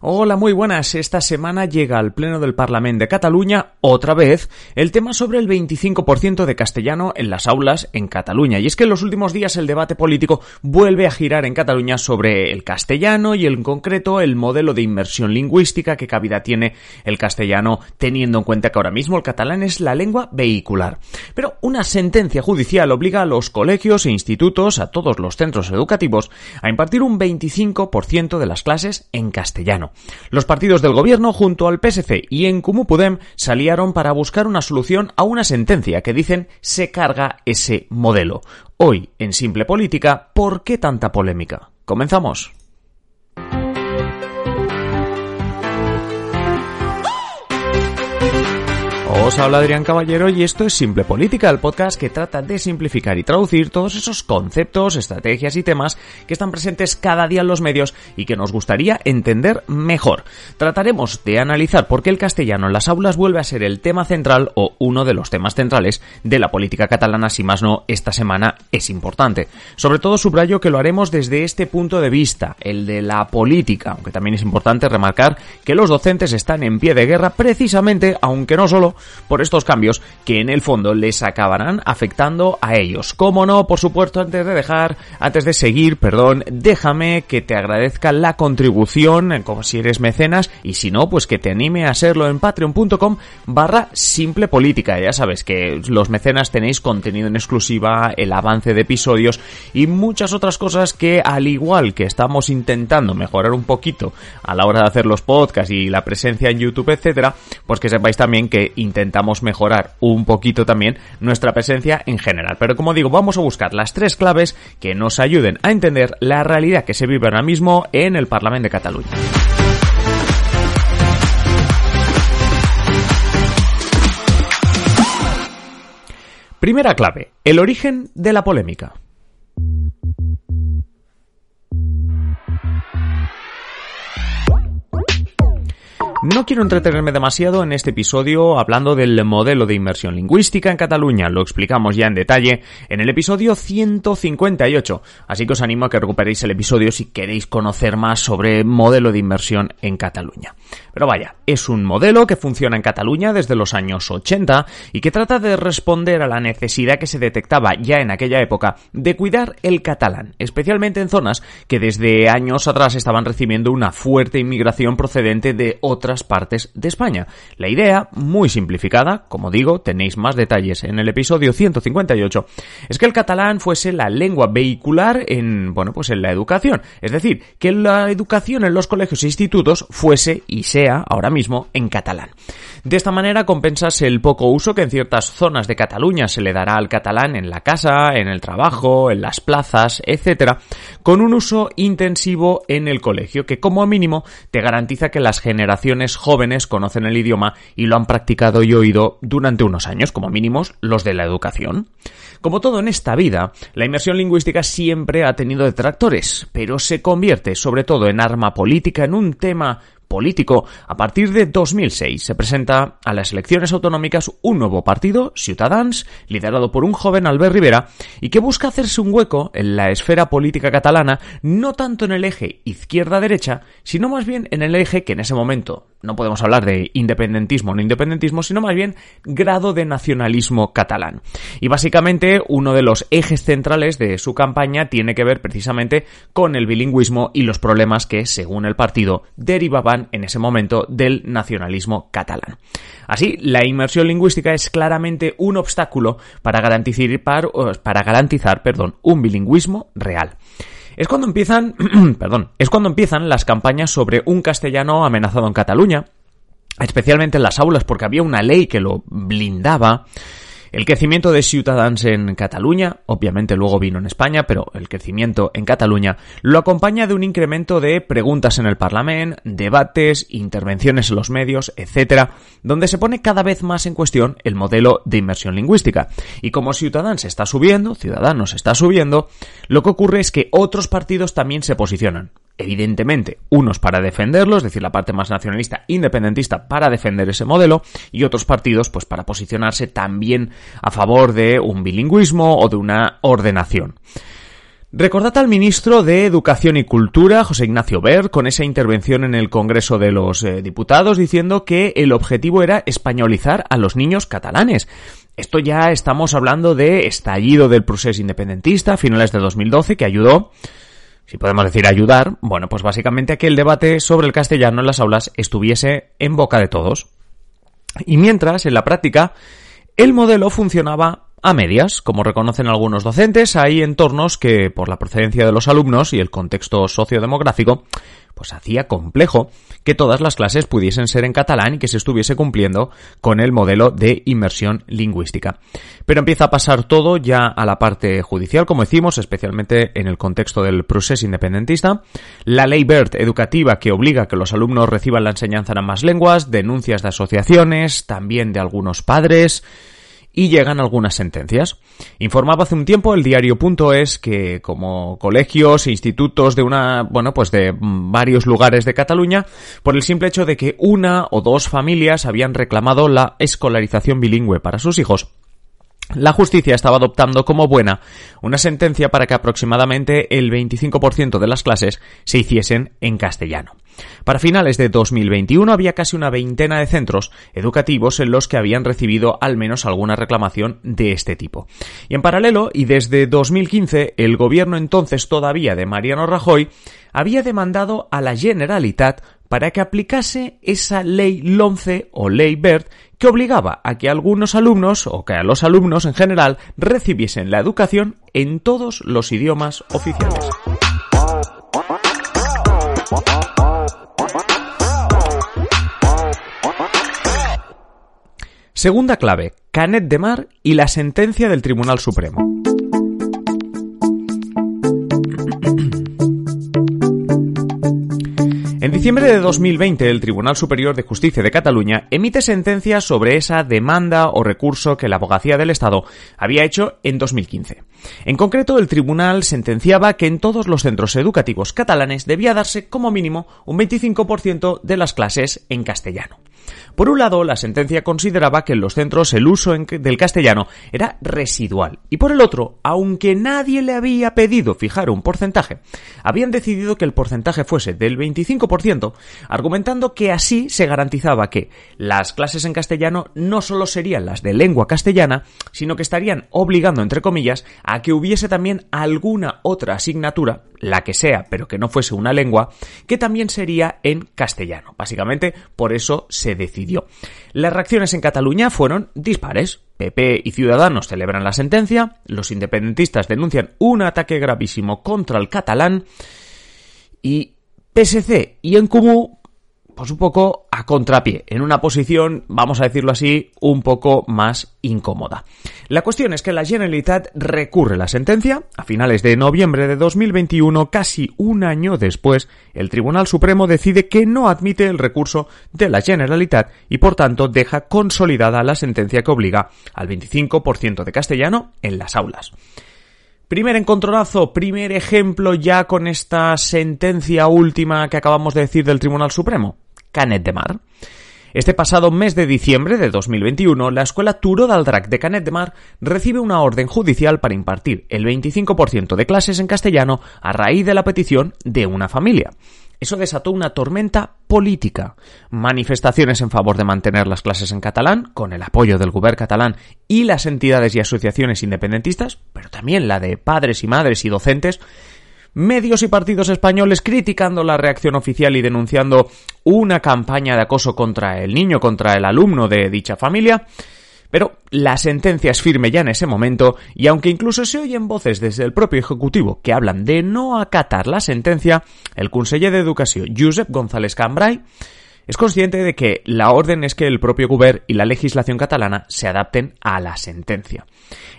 Hola, muy buenas. Esta semana llega al Pleno del Parlamento de Cataluña, otra vez, el tema sobre el 25% de castellano en las aulas en Cataluña. Y es que en los últimos días el debate político vuelve a girar en Cataluña sobre el castellano y en concreto el modelo de inmersión lingüística que cabida tiene el castellano, teniendo en cuenta que ahora mismo el catalán es la lengua vehicular. Pero una sentencia judicial obliga a los colegios e institutos, a todos los centros educativos, a impartir un 25% de las clases en castellano. Los partidos del gobierno junto al PSC y en Comú Podem salieron para buscar una solución a una sentencia que dicen se carga ese modelo. Hoy, en Simple Política, ¿por qué tanta polémica? Comenzamos. Os habla Adrián Caballero y esto es Simple Política, el podcast que trata de simplificar y traducir todos esos conceptos, estrategias y temas que están presentes cada día en los medios y que nos gustaría entender mejor. Trataremos de analizar por qué el castellano en las aulas vuelve a ser el tema central o uno de los temas centrales de la política catalana, si más no, esta semana es importante. Sobre todo subrayo que lo haremos desde este punto de vista, el de la política, aunque también es importante remarcar que los docentes están en pie de guerra precisamente, aunque no solo, por estos cambios que en el fondo les acabarán afectando a ellos. Como no, por supuesto, antes de dejar, antes de seguir, perdón, déjame que te agradezca la contribución, eh, como si eres mecenas, y si no, pues que te anime a hacerlo en patreon.com barra simple política. Ya sabes que los mecenas tenéis contenido en exclusiva, el avance de episodios y muchas otras cosas que al igual que estamos intentando mejorar un poquito a la hora de hacer los podcasts y la presencia en YouTube, etcétera, pues que sepáis también que intentamos mejorar un poquito también nuestra presencia en general. Pero como digo, vamos a buscar las tres claves que nos ayuden a entender la realidad que se vive ahora mismo en el Parlamento de Cataluña. Primera clave, el origen de la polémica. No quiero entretenerme demasiado en este episodio hablando del modelo de inmersión lingüística en Cataluña, lo explicamos ya en detalle en el episodio 158, así que os animo a que recuperéis el episodio si queréis conocer más sobre modelo de inmersión en Cataluña. Pero vaya, es un modelo que funciona en Cataluña desde los años 80 y que trata de responder a la necesidad que se detectaba ya en aquella época de cuidar el catalán, especialmente en zonas que desde años atrás estaban recibiendo una fuerte inmigración procedente de otras partes de España. La idea, muy simplificada, como digo, tenéis más detalles en el episodio 158, es que el catalán fuese la lengua vehicular en, bueno, pues en la educación. Es decir, que la educación en los colegios e institutos fuese y sea ahora mismo en catalán. De esta manera compensas el poco uso que en ciertas zonas de Cataluña se le dará al catalán en la casa, en el trabajo, en las plazas, etcétera, con un uso intensivo en el colegio que como mínimo te garantiza que las generaciones jóvenes conocen el idioma y lo han practicado y oído durante unos años, como mínimos los de la educación. Como todo en esta vida, la inmersión lingüística siempre ha tenido detractores, pero se convierte sobre todo en arma política, en un tema político, a partir de 2006 se presenta a las elecciones autonómicas un nuevo partido, Ciutadans, liderado por un joven Albert Rivera, y que busca hacerse un hueco en la esfera política catalana, no tanto en el eje izquierda-derecha, sino más bien en el eje que en ese momento no podemos hablar de independentismo o no independentismo, sino más bien grado de nacionalismo catalán. Y básicamente uno de los ejes centrales de su campaña tiene que ver precisamente con el bilingüismo y los problemas que, según el partido, derivaban en ese momento del nacionalismo catalán. Así, la inmersión lingüística es claramente un obstáculo para garantizar, para garantizar perdón, un bilingüismo real. Es cuando empiezan, perdón, es cuando empiezan las campañas sobre un castellano amenazado en Cataluña, especialmente en las aulas porque había una ley que lo blindaba El crecimiento de Ciutadans en Cataluña, obviamente luego vino en España, pero el crecimiento en Cataluña lo acompaña de un incremento de preguntas en el Parlamento, debates, intervenciones en los medios, etcétera, donde se pone cada vez más en cuestión el modelo de inmersión lingüística. Y como Ciutadans está subiendo, Ciudadanos está subiendo, lo que ocurre es que otros partidos también se posicionan evidentemente, unos para defenderlo, es decir, la parte más nacionalista, independentista, para defender ese modelo, y otros partidos, pues para posicionarse también a favor de un bilingüismo o de una ordenación. Recordad al ministro de Educación y Cultura, José Ignacio Ver, con esa intervención en el Congreso de los eh, Diputados diciendo que el objetivo era españolizar a los niños catalanes. Esto ya estamos hablando de estallido del proceso independentista a finales de 2012 que ayudó si podemos decir ayudar, bueno, pues básicamente a que el debate sobre el castellano en las aulas estuviese en boca de todos. Y mientras, en la práctica, el modelo funcionaba a medias, como reconocen algunos docentes, hay entornos que, por la procedencia de los alumnos y el contexto sociodemográfico, pues hacía complejo que todas las clases pudiesen ser en catalán y que se estuviese cumpliendo con el modelo de inmersión lingüística. Pero empieza a pasar todo ya a la parte judicial, como decimos, especialmente en el contexto del proceso independentista. La ley BERT educativa que obliga a que los alumnos reciban la enseñanza en ambas lenguas, denuncias de asociaciones, también de algunos padres, y llegan algunas sentencias. Informaba hace un tiempo el diario.es que como colegios e institutos de una, bueno, pues de varios lugares de Cataluña, por el simple hecho de que una o dos familias habían reclamado la escolarización bilingüe para sus hijos, la justicia estaba adoptando como buena una sentencia para que aproximadamente el 25% de las clases se hiciesen en castellano. Para finales de 2021 había casi una veintena de centros educativos en los que habían recibido al menos alguna reclamación de este tipo. Y en paralelo, y desde 2015, el gobierno entonces todavía de Mariano Rajoy había demandado a la Generalitat para que aplicase esa ley LONCE o ley BERT que obligaba a que algunos alumnos o que a los alumnos en general recibiesen la educación en todos los idiomas oficiales. Segunda clave, Canet de Mar y la sentencia del Tribunal Supremo. En diciembre de 2020, el Tribunal Superior de Justicia de Cataluña emite sentencia sobre esa demanda o recurso que la Abogacía del Estado había hecho en 2015. En concreto, el tribunal sentenciaba que en todos los centros educativos catalanes debía darse como mínimo un 25% de las clases en castellano. Por un lado, la sentencia consideraba que en los centros el uso del castellano era residual y por el otro, aunque nadie le había pedido fijar un porcentaje, habían decidido que el porcentaje fuese del 25%, argumentando que así se garantizaba que las clases en castellano no solo serían las de lengua castellana, sino que estarían obligando, entre comillas, a que hubiese también alguna otra asignatura, la que sea, pero que no fuese una lengua, que también sería en castellano. Básicamente, por eso se decidió. Las reacciones en Cataluña fueron dispares. PP y Ciudadanos celebran la sentencia, los independentistas denuncian un ataque gravísimo contra el catalán y PSC y en pues un poco a contrapié, en una posición, vamos a decirlo así, un poco más incómoda. La cuestión es que la Generalitat recurre la sentencia. A finales de noviembre de 2021, casi un año después, el Tribunal Supremo decide que no admite el recurso de la Generalitat y por tanto deja consolidada la sentencia que obliga al 25% de castellano en las aulas. Primer encontronazo, primer ejemplo ya con esta sentencia última que acabamos de decir del Tribunal Supremo. Canet de Mar. Este pasado mes de diciembre de 2021, la escuela Turo d'Aldrac de Canet de Mar recibe una orden judicial para impartir el 25% de clases en castellano a raíz de la petición de una familia. Eso desató una tormenta política. Manifestaciones en favor de mantener las clases en catalán, con el apoyo del gobierno catalán y las entidades y asociaciones independentistas, pero también la de padres y madres y docentes, medios y partidos españoles criticando la reacción oficial y denunciando una campaña de acoso contra el niño, contra el alumno de dicha familia. Pero la sentencia es firme ya en ese momento y aunque incluso se oyen voces desde el propio Ejecutivo que hablan de no acatar la sentencia, el conseller de Educación, Josep González Cambrai, es consciente de que la orden es que el propio Govern y la legislación catalana se adapten a la sentencia.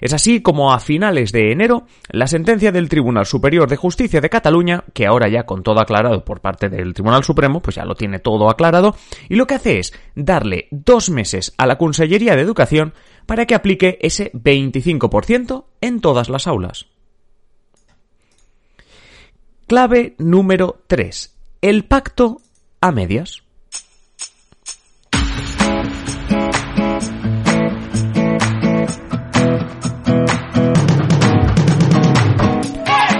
Es así como a finales de enero, la sentencia del Tribunal Superior de Justicia de Cataluña, que ahora ya con todo aclarado por parte del Tribunal Supremo, pues ya lo tiene todo aclarado, y lo que hace es darle dos meses a la Consellería de Educación para que aplique ese 25% en todas las aulas. Clave número 3. El pacto a medias.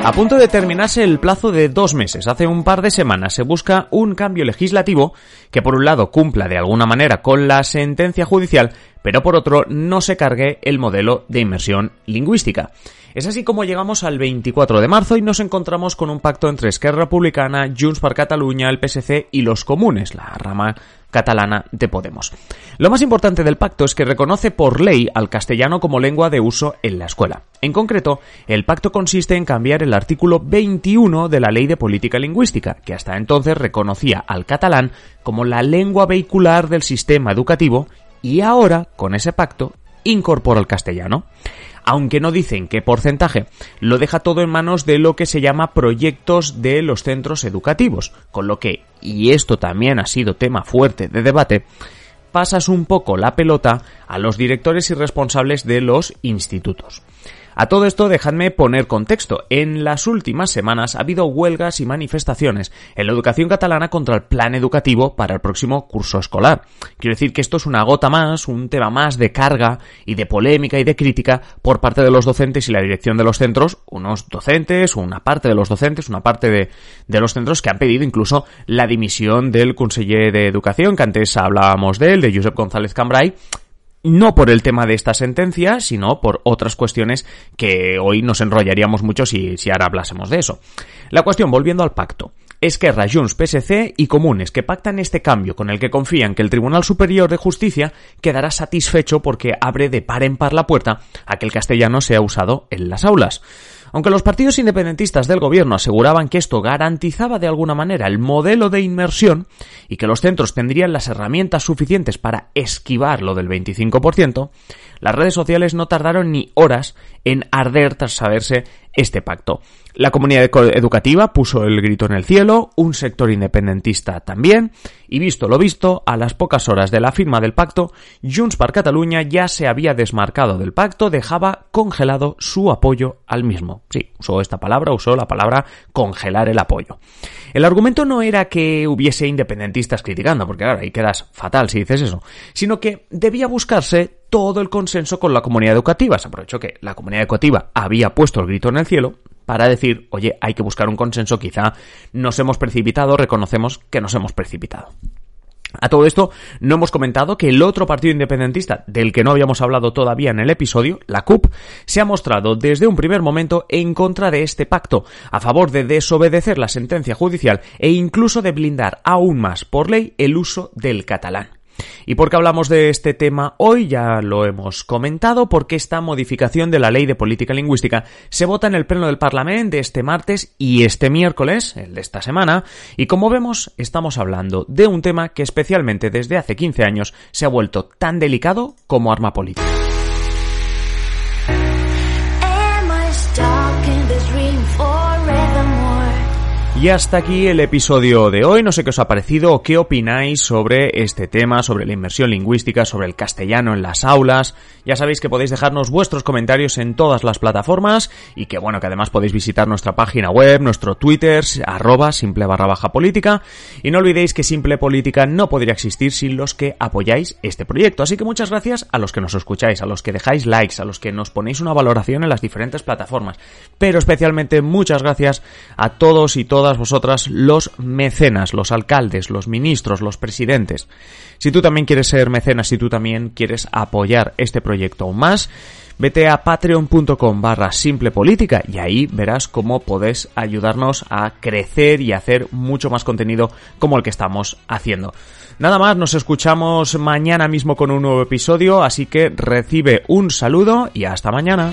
A punto de terminarse el plazo de dos meses, hace un par de semanas se busca un cambio legislativo que por un lado cumpla de alguna manera con la sentencia judicial, pero por otro no se cargue el modelo de inmersión lingüística. Es así como llegamos al 24 de marzo y nos encontramos con un pacto entre Esquerra Republicana, Junts per Catalunya, el PSC y los comunes, la rama catalana de Podemos. Lo más importante del pacto es que reconoce por ley al castellano como lengua de uso en la escuela. En concreto, el pacto consiste en cambiar el artículo 21 de la Ley de Política Lingüística, que hasta entonces reconocía al catalán como la lengua vehicular del sistema educativo y ahora, con ese pacto, incorpora el castellano aunque no dicen qué porcentaje. Lo deja todo en manos de lo que se llama proyectos de los centros educativos, con lo que, y esto también ha sido tema fuerte de debate, pasas un poco la pelota a los directores y responsables de los institutos. A todo esto dejadme poner contexto. En las últimas semanas ha habido huelgas y manifestaciones en la educación catalana contra el plan educativo para el próximo curso escolar. Quiero decir que esto es una gota más, un tema más de carga y de polémica y de crítica por parte de los docentes y la dirección de los centros, unos docentes, una parte de los docentes, una parte de, de los centros que han pedido incluso la dimisión del conseller de educación, que antes hablábamos de él, de Josep González Cambrai, no por el tema de esta sentencia, sino por otras cuestiones que hoy nos enrollaríamos mucho si, ahora hablásemos de eso. La cuestión, volviendo al pacto. Esquerra, Junts, PSC y Comunes que pactan este cambio con el que confían que el Tribunal Superior de Justicia quedará satisfecho porque abre de par en par la puerta a que el castellano sea usado en las aulas. Aunque los partidos independentistas del gobierno aseguraban que esto garantizaba de alguna manera el modelo de inmersión y que los centros tendrían las herramientas suficientes para esquivar lo del 25%, las redes sociales no tardaron ni horas en arder tras saberse este pacto. La comunidad educativa puso el grito en el cielo, un sector independentista también, y visto lo visto, a las pocas horas de la firma del pacto, Junts per Catalunya ya se había desmarcado del pacto, dejaba congelado su apoyo al mismo. Sí, usó esta palabra, usó la palabra congelar el apoyo. El argumento no era que hubiese independentistas criticando, porque claro, ahí quedas fatal si dices eso, sino que debía buscarse todo el consenso con la comunidad educativa. Se aprovechó que la comunidad educativa había puesto el grito en el cielo para decir, oye, hay que buscar un consenso, quizá nos hemos precipitado, reconocemos que nos hemos precipitado. A todo esto, no hemos comentado que el otro partido independentista, del que no habíamos hablado todavía en el episodio, la CUP, se ha mostrado desde un primer momento en contra de este pacto, a favor de desobedecer la sentencia judicial e incluso de blindar aún más por ley el uso del catalán. ¿Y por qué hablamos de este tema hoy? Ya lo hemos comentado, porque esta modificación de la Ley de Política Lingüística se vota en el Pleno del Parlamento este martes y este miércoles, el de esta semana, y como vemos, estamos hablando de un tema que especialmente desde hace 15 años se ha vuelto tan delicado como arma política. Y hasta aquí el episodio de hoy. No sé qué os ha parecido o qué opináis sobre este tema, sobre la inmersión lingüística, sobre el castellano en las aulas. Ya sabéis que podéis dejarnos vuestros comentarios en todas las plataformas y que bueno, que además podéis visitar nuestra página web, nuestro Twitter, arroba simple barra baja. Y no olvidéis que simple política no podría existir sin los que apoyáis este proyecto. Así que muchas gracias a los que nos escucháis, a los que dejáis likes, a los que nos ponéis una valoración en las diferentes plataformas. Pero especialmente muchas gracias a todos y vosotras los mecenas, los alcaldes, los ministros, los presidentes. Si tú también quieres ser mecenas, si tú también quieres apoyar este proyecto aún más, vete a patreon.com barra simple política y ahí verás cómo podés ayudarnos a crecer y hacer mucho más contenido como el que estamos haciendo. Nada más, nos escuchamos mañana mismo con un nuevo episodio, así que recibe un saludo y hasta mañana.